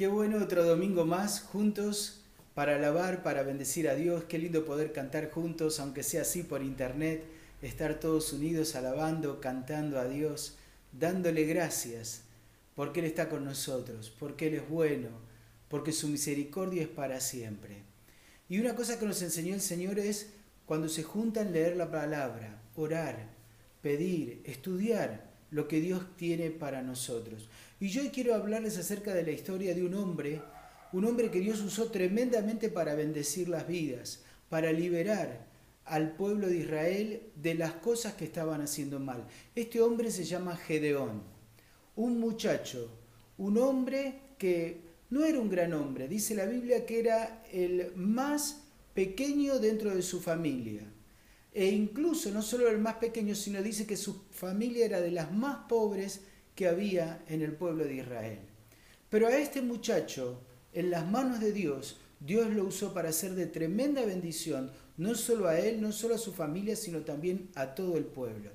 Qué bueno otro domingo más juntos para alabar, para bendecir a Dios. Qué lindo poder cantar juntos, aunque sea así por internet, estar todos unidos alabando, cantando a Dios, dándole gracias, porque Él está con nosotros, porque Él es bueno, porque su misericordia es para siempre. Y una cosa que nos enseñó el Señor es cuando se juntan leer la palabra, orar, pedir, estudiar lo que Dios tiene para nosotros. Y yo quiero hablarles acerca de la historia de un hombre, un hombre que Dios usó tremendamente para bendecir las vidas, para liberar al pueblo de Israel de las cosas que estaban haciendo mal. Este hombre se llama Gedeón, un muchacho, un hombre que no era un gran hombre, dice la Biblia que era el más pequeño dentro de su familia. E incluso no solo el más pequeño, sino dice que su familia era de las más pobres que había en el pueblo de Israel. Pero a este muchacho, en las manos de Dios, Dios lo usó para hacer de tremenda bendición, no solo a él, no solo a su familia, sino también a todo el pueblo.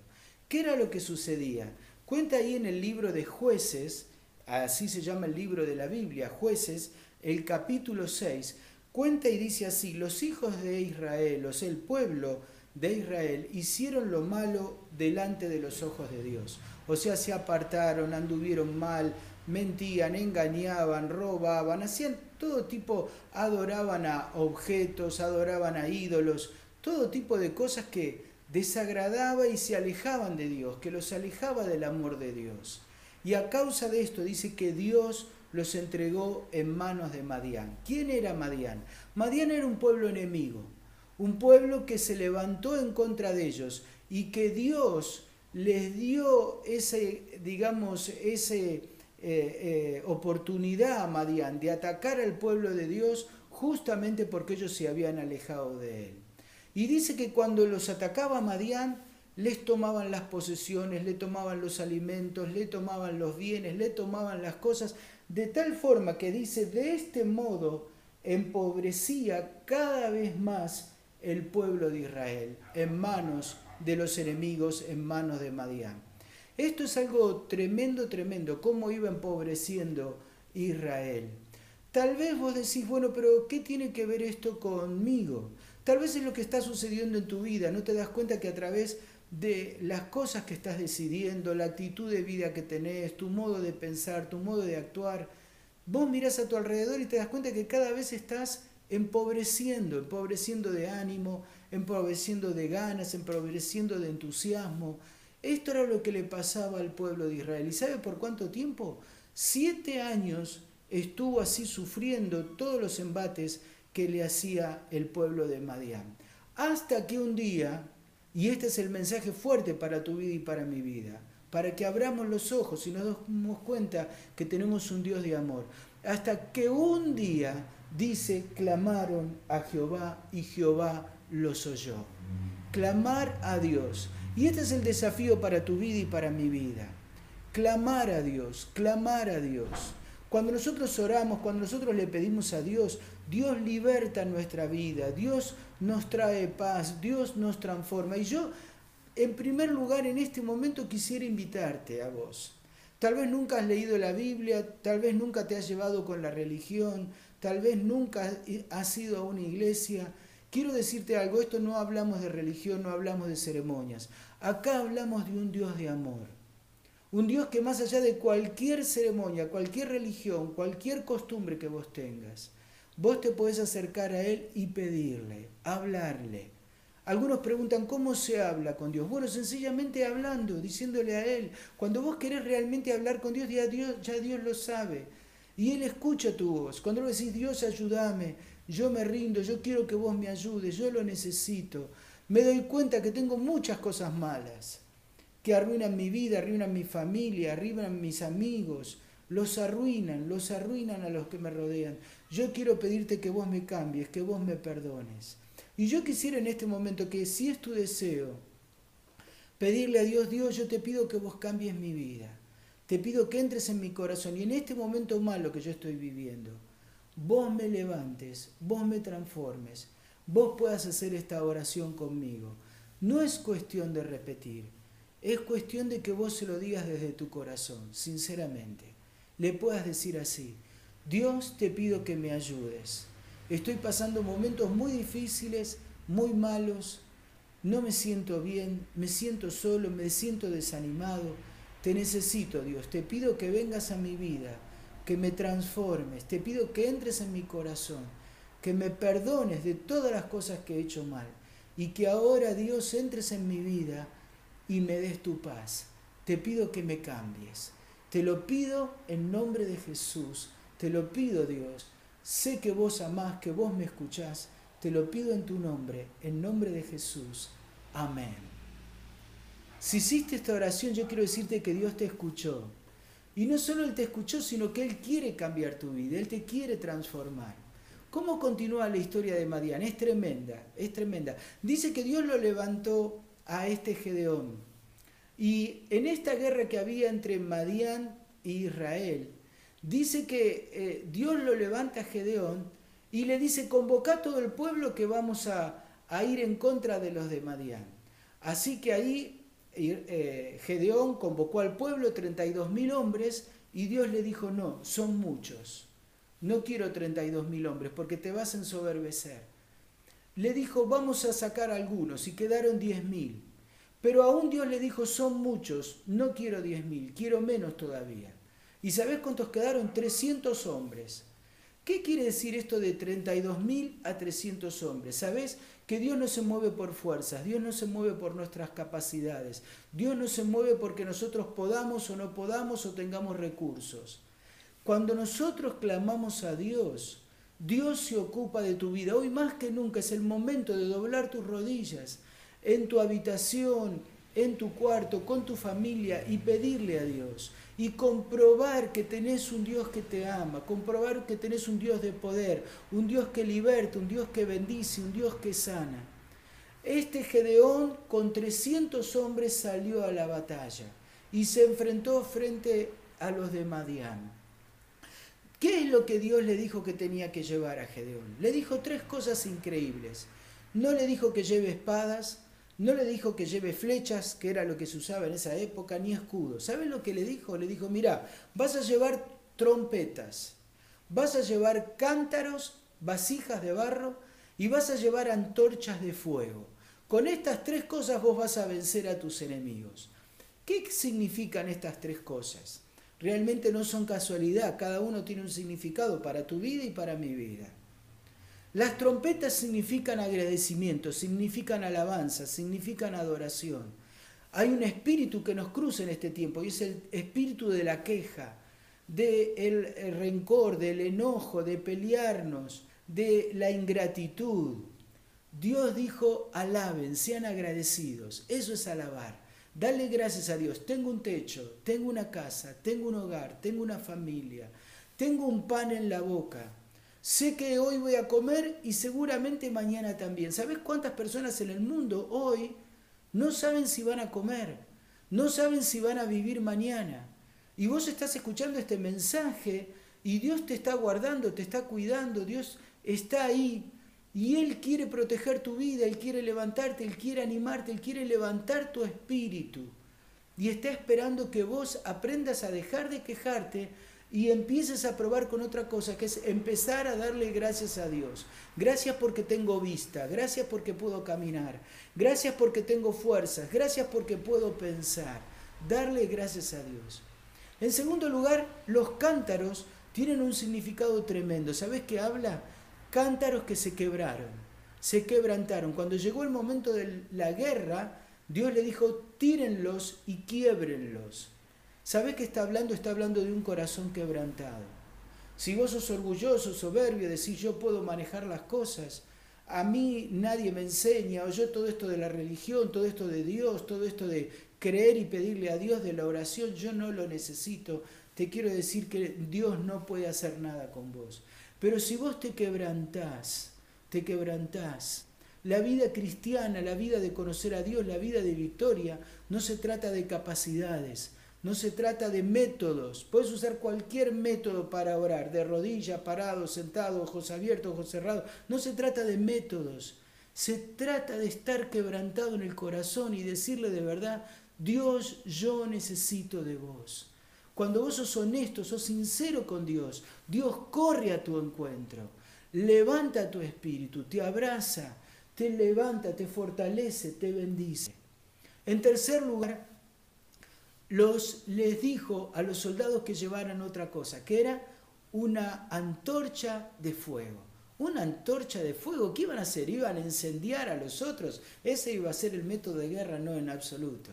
¿Qué era lo que sucedía? Cuenta ahí en el libro de jueces, así se llama el libro de la Biblia, jueces, el capítulo 6, cuenta y dice así, los hijos de Israel, o sea, el pueblo de Israel, hicieron lo malo delante de los ojos de Dios. O sea, se apartaron, anduvieron mal, mentían, engañaban, robaban, hacían todo tipo, adoraban a objetos, adoraban a ídolos, todo tipo de cosas que desagradaba y se alejaban de Dios, que los alejaba del amor de Dios. Y a causa de esto dice que Dios los entregó en manos de Madián. ¿Quién era Madián? Madián era un pueblo enemigo, un pueblo que se levantó en contra de ellos y que Dios les dio ese, digamos, ese eh, eh, oportunidad a Madián de atacar al pueblo de Dios justamente porque ellos se habían alejado de él. Y dice que cuando los atacaba Madián, les tomaban las posesiones, le tomaban los alimentos, le tomaban los bienes, le tomaban las cosas, de tal forma que dice, de este modo empobrecía cada vez más el pueblo de Israel en manos de los enemigos, en manos de Madián. Esto es algo tremendo, tremendo, cómo iba empobreciendo Israel. Tal vez vos decís, bueno, pero ¿qué tiene que ver esto conmigo? Tal vez es lo que está sucediendo en tu vida, no te das cuenta que a través de las cosas que estás decidiendo, la actitud de vida que tenés, tu modo de pensar, tu modo de actuar, vos mirás a tu alrededor y te das cuenta que cada vez estás empobreciendo, empobreciendo de ánimo, empobreciendo de ganas, empobreciendo de entusiasmo. Esto era lo que le pasaba al pueblo de Israel. ¿Y sabe por cuánto tiempo? Siete años estuvo así sufriendo todos los embates que le hacía el pueblo de Madián. Hasta que un día, y este es el mensaje fuerte para tu vida y para mi vida, para que abramos los ojos y nos demos cuenta que tenemos un Dios de amor. Hasta que un día, dice, clamaron a Jehová y Jehová los oyó. Clamar a Dios. Y este es el desafío para tu vida y para mi vida. Clamar a Dios, clamar a Dios. Cuando nosotros oramos, cuando nosotros le pedimos a Dios, Dios liberta nuestra vida, Dios nos trae paz, Dios nos transforma. Y yo, en primer lugar, en este momento quisiera invitarte a vos. Tal vez nunca has leído la Biblia, tal vez nunca te has llevado con la religión, tal vez nunca has ido a una iglesia. Quiero decirte algo, esto no hablamos de religión, no hablamos de ceremonias. Acá hablamos de un Dios de amor. Un Dios que más allá de cualquier ceremonia, cualquier religión, cualquier costumbre que vos tengas, vos te podés acercar a Él y pedirle, hablarle. Algunos preguntan, ¿cómo se habla con Dios? Bueno, sencillamente hablando, diciéndole a Él. Cuando vos querés realmente hablar con Dios, ya Dios, ya Dios lo sabe. Y Él escucha tu voz. Cuando vos decís, Dios, ayúdame, yo me rindo, yo quiero que vos me ayudes, yo lo necesito. Me doy cuenta que tengo muchas cosas malas que arruinan mi vida, arruinan mi familia, arruinan mis amigos, los arruinan, los arruinan a los que me rodean. Yo quiero pedirte que vos me cambies, que vos me perdones. Y yo quisiera en este momento que si es tu deseo, pedirle a Dios, Dios, yo te pido que vos cambies mi vida. Te pido que entres en mi corazón y en este momento malo que yo estoy viviendo, vos me levantes, vos me transformes, vos puedas hacer esta oración conmigo. No es cuestión de repetir, es cuestión de que vos se lo digas desde tu corazón, sinceramente. Le puedas decir así, Dios te pido que me ayudes. Estoy pasando momentos muy difíciles, muy malos, no me siento bien, me siento solo, me siento desanimado. Te necesito, Dios, te pido que vengas a mi vida, que me transformes, te pido que entres en mi corazón, que me perdones de todas las cosas que he hecho mal y que ahora, Dios, entres en mi vida y me des tu paz. Te pido que me cambies. Te lo pido en nombre de Jesús. Te lo pido, Dios. Sé que vos amás, que vos me escuchás. Te lo pido en tu nombre, en nombre de Jesús. Amén. Si hiciste esta oración, yo quiero decirte que Dios te escuchó. Y no solo Él te escuchó, sino que Él quiere cambiar tu vida, Él te quiere transformar. ¿Cómo continúa la historia de Madián? Es tremenda, es tremenda. Dice que Dios lo levantó a este Gedeón. Y en esta guerra que había entre Madián e Israel, dice que eh, Dios lo levanta a Gedeón y le dice, convoca a todo el pueblo que vamos a, ir en contra de los de Madián. Así que ahí Gedeón convocó al pueblo, 32 mil hombres, y Dios le dijo, no, son muchos. No quiero 32 mil hombres porque te vas a ensoberbecer. Le dijo, vamos a sacar algunos y quedaron 10 mil. Pero aún Dios le dijo, son muchos, no quiero 10 mil, quiero menos todavía. ¿Y sabes cuántos quedaron? 300 hombres. ¿Qué quiere decir esto de 32.000 a 300 hombres? ¿Sabes? Que Dios no se mueve por fuerzas, Dios no se mueve por nuestras capacidades, Dios no se mueve porque nosotros podamos o no podamos o tengamos recursos. Cuando nosotros clamamos a Dios, Dios se ocupa de tu vida. Hoy más que nunca es el momento de doblar tus rodillas en tu habitación, en tu cuarto, con tu familia y pedirle a Dios y comprobar que tenés un Dios que te ama, comprobar que tenés un Dios de poder, un Dios que liberta, un Dios que bendice, un Dios que sana. Este Gedeón con 300 hombres salió a la batalla y se enfrentó frente a los de Madián. ¿Qué es lo que Dios le dijo que tenía que llevar a Gedeón? Le dijo tres cosas increíbles. No le dijo que lleve espadas, no le dijo que lleve flechas, que era lo que se usaba en esa época, ni escudos. ¿Saben lo que le dijo? Le dijo, mira, vas a llevar trompetas, vas a llevar cántaros, vasijas de barro y vas a llevar antorchas de fuego. Con estas tres cosas vos vas a vencer a tus enemigos. ¿Qué significan estas tres cosas? Realmente no son casualidad, cada uno tiene un significado para tu vida y para mi vida. Las trompetas significan agradecimiento, significan alabanza, significan adoración. Hay un espíritu que nos cruza en este tiempo y es el espíritu de la queja, del rencor, del enojo, de pelearnos, de la ingratitud. Dios dijo, alaben, sean agradecidos. Eso es alabar. Dale gracias a Dios. Tengo un techo, tengo una casa, tengo un hogar, tengo una familia, tengo un pan en la boca. Sé que hoy voy a comer y seguramente mañana también. ¿Sabes cuántas personas en el mundo hoy no saben si van a comer? No saben si van a vivir mañana. Y vos estás escuchando este mensaje y Dios te está guardando, te está cuidando, Dios está ahí. Y Él quiere proteger tu vida, Él quiere levantarte, Él quiere animarte, Él quiere levantar tu espíritu. Y está esperando que vos aprendas a dejar de quejarte y empieces a probar con otra cosa, que es empezar a darle gracias a Dios. Gracias porque tengo vista, gracias porque puedo caminar, gracias porque tengo fuerzas, gracias porque puedo pensar. Darle gracias a Dios. En segundo lugar, los cántaros tienen un significado tremendo. ¿Sabes qué habla? Cántaros que se quebraron, se quebrantaron. Cuando llegó el momento de la guerra, Dios le dijo, tírenlos y quiebrenlos. ¿Sabés qué está hablando? Está hablando de un corazón quebrantado. Si vos sos orgulloso, soberbio, decís yo puedo manejar las cosas, a mí nadie me enseña, o yo todo esto de la religión, todo esto de Dios, todo esto de creer y pedirle a Dios de la oración, yo no lo necesito. Te quiero decir que Dios no puede hacer nada con vos. Pero si vos te quebrantás, te quebrantás, la vida cristiana, la vida de conocer a Dios, la vida de victoria, no se trata de capacidades, no se trata de métodos. Puedes usar cualquier método para orar, de rodilla, parado, sentado, ojos abiertos, ojos cerrados. No se trata de métodos. Se trata de estar quebrantado en el corazón y decirle de verdad, Dios, yo necesito de vos. Cuando vos sos honesto, sos sincero con Dios, Dios corre a tu encuentro, levanta tu espíritu, te abraza, te levanta, te fortalece, te bendice. En tercer lugar, los, les dijo a los soldados que llevaran otra cosa, que era una antorcha de fuego. Una antorcha de fuego, ¿qué iban a hacer? ¿Iban a incendiar a los otros? Ese iba a ser el método de guerra, no en absoluto.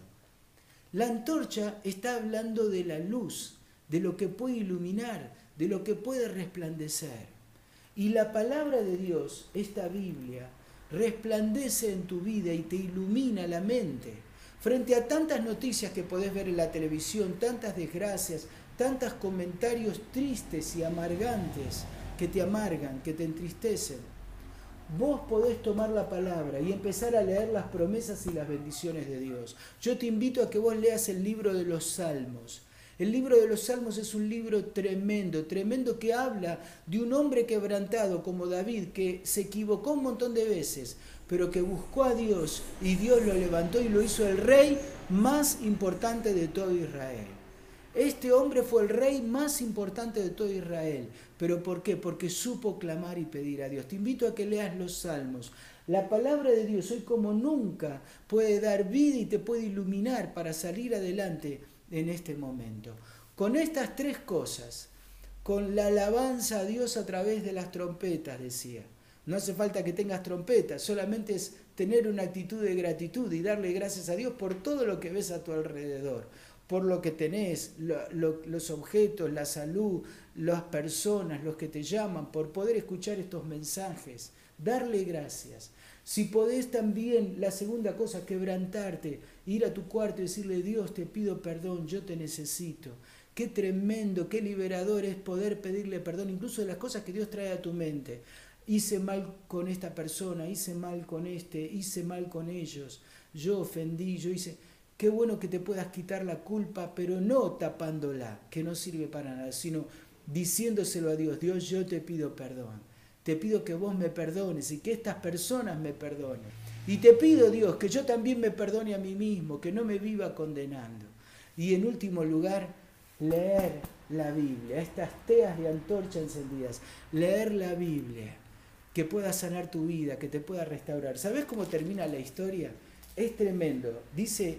La antorcha está hablando de la luz, de lo que puede iluminar, de lo que puede resplandecer. Y la palabra de Dios, esta Biblia, resplandece en tu vida y te ilumina la mente. Frente a tantas noticias que podés ver en la televisión, tantas desgracias, tantos comentarios tristes y amargantes que te amargan, que te entristecen, vos podés tomar la palabra y empezar a leer las promesas y las bendiciones de Dios. Yo te invito a que vos leas el libro de los Salmos. El libro de los Salmos es un libro tremendo, tremendo que habla de un hombre quebrantado como David, que se equivocó un montón de veces, pero que buscó a Dios y Dios lo levantó y lo hizo el rey más importante de todo Israel. Este hombre fue el rey más importante de todo Israel. ¿Pero por qué? Porque supo clamar y pedir a Dios. Te invito a que leas los salmos. La palabra de Dios hoy como nunca puede dar vida y te puede iluminar para salir adelante en este momento. Con estas tres cosas, con la alabanza a Dios a través de las trompetas, decía. No hace falta que tengas trompetas, solamente es tener una actitud de gratitud y darle gracias a Dios por todo lo que ves a tu alrededor por lo que tenés, los objetos, la salud, las personas, los que te llaman, por poder escuchar estos mensajes, darle gracias. Si podés también, la segunda cosa, quebrantarte, ir a tu cuarto y decirle, Dios, te pido perdón, yo te necesito. Qué tremendo, qué liberador es poder pedirle perdón, incluso de las cosas que Dios trae a tu mente. Hice mal con esta persona, hice mal con este, hice mal con ellos, yo ofendí, yo hice Qué bueno que te puedas quitar la culpa, pero no tapándola, que no sirve para nada, sino diciéndoselo a Dios, Dios, yo te pido perdón. Te pido que vos me perdones y que estas personas me perdonen. Y te pido, Dios, que yo también me perdone a mí mismo, que no me viva condenando. Y en último lugar, leer la Biblia, estas teas de antorcha encendidas, leer la Biblia, que pueda sanar tu vida, que te pueda restaurar. ¿Sabes cómo termina la historia? Es tremendo. Dice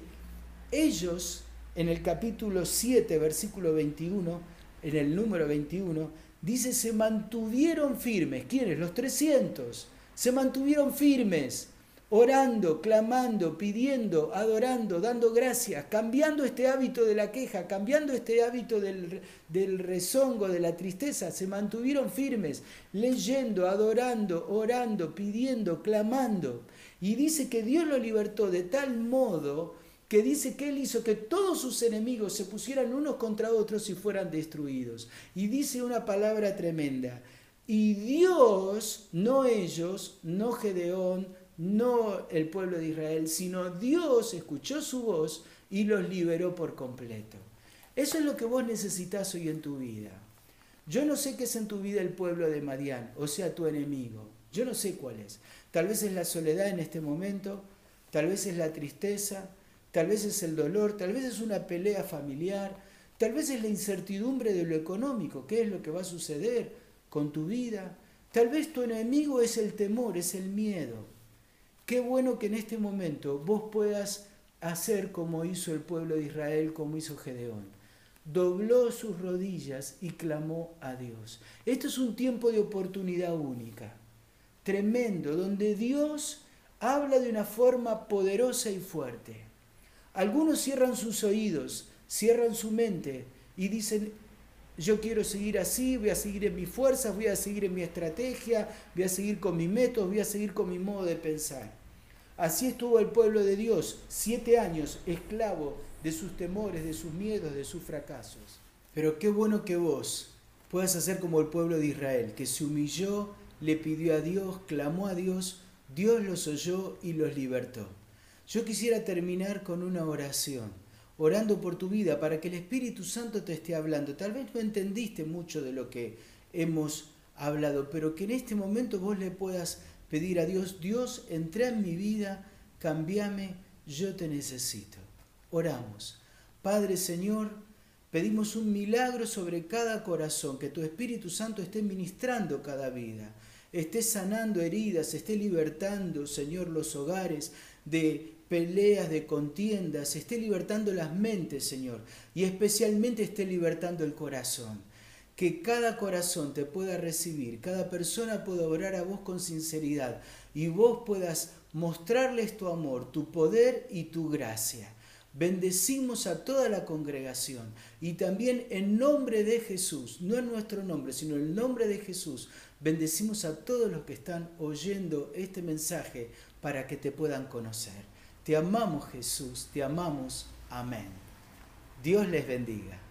ellos, en el capítulo 7, versículo 21, en el número 21, dice, se mantuvieron firmes. ¿Quiénes? Los 300. Se mantuvieron firmes, orando, clamando, pidiendo, adorando, dando gracias, cambiando este hábito de la queja, cambiando este hábito del, del rezongo, de la tristeza. Se mantuvieron firmes, leyendo, adorando, orando, pidiendo, clamando. Y dice que Dios lo libertó de tal modo que dice que Él hizo que todos sus enemigos se pusieran unos contra otros y fueran destruidos. Y dice una palabra tremenda. Y Dios, no ellos, no Gedeón, no el pueblo de Israel, sino Dios escuchó su voz y los liberó por completo. Eso es lo que vos necesitas hoy en tu vida. Yo no sé qué es en tu vida el pueblo de Madián, o sea, tu enemigo. Yo no sé cuál es. Tal vez es la soledad en este momento, tal vez es la tristeza, tal vez es el dolor, tal vez es una pelea familiar, tal vez es la incertidumbre de lo económico, qué es lo que va a suceder con tu vida, tal vez tu enemigo es el temor, es el miedo. Qué bueno que en este momento vos puedas hacer como hizo el pueblo de Israel, como hizo Gedeón. Dobló sus rodillas y clamó a Dios. Esto es un tiempo de oportunidad única, tremendo, donde Dios habla de una forma poderosa y fuerte. Algunos cierran sus oídos, cierran su mente y dicen, yo quiero seguir así, voy a seguir en mis fuerzas, voy a seguir en mi estrategia, voy a seguir con mis métodos, voy a seguir con mi modo de pensar. Así estuvo el pueblo de Dios, siete años esclavo de sus temores, de sus miedos, de sus fracasos. Pero qué bueno que vos puedas hacer como el pueblo de Israel, que se humilló, le pidió a Dios, clamó a Dios, Dios los oyó y los libertó. Yo quisiera terminar con una oración, orando por tu vida para que el Espíritu Santo te esté hablando. Tal vez no entendiste mucho de lo que hemos hablado, pero que en este momento vos le puedas pedir a Dios, Dios, entra en mi vida, cambiame, yo te necesito. Oramos. Padre Señor, Pedimos un milagro sobre cada corazón, que tu Espíritu Santo esté ministrando cada vida, esté sanando heridas, esté libertando, Señor, los hogares de peleas, de contiendas, esté libertando las mentes, Señor, y especialmente esté libertando el corazón. Que cada corazón te pueda recibir, cada persona pueda orar a vos con sinceridad y vos puedas mostrarles tu amor, tu poder y tu gracia. Bendecimos a toda la congregación y también en nombre de Jesús, no en nuestro nombre, sino en el nombre de Jesús, bendecimos a todos los que están oyendo este mensaje para que te puedan conocer. Te amamos Jesús, te amamos. Amén. Dios les bendiga.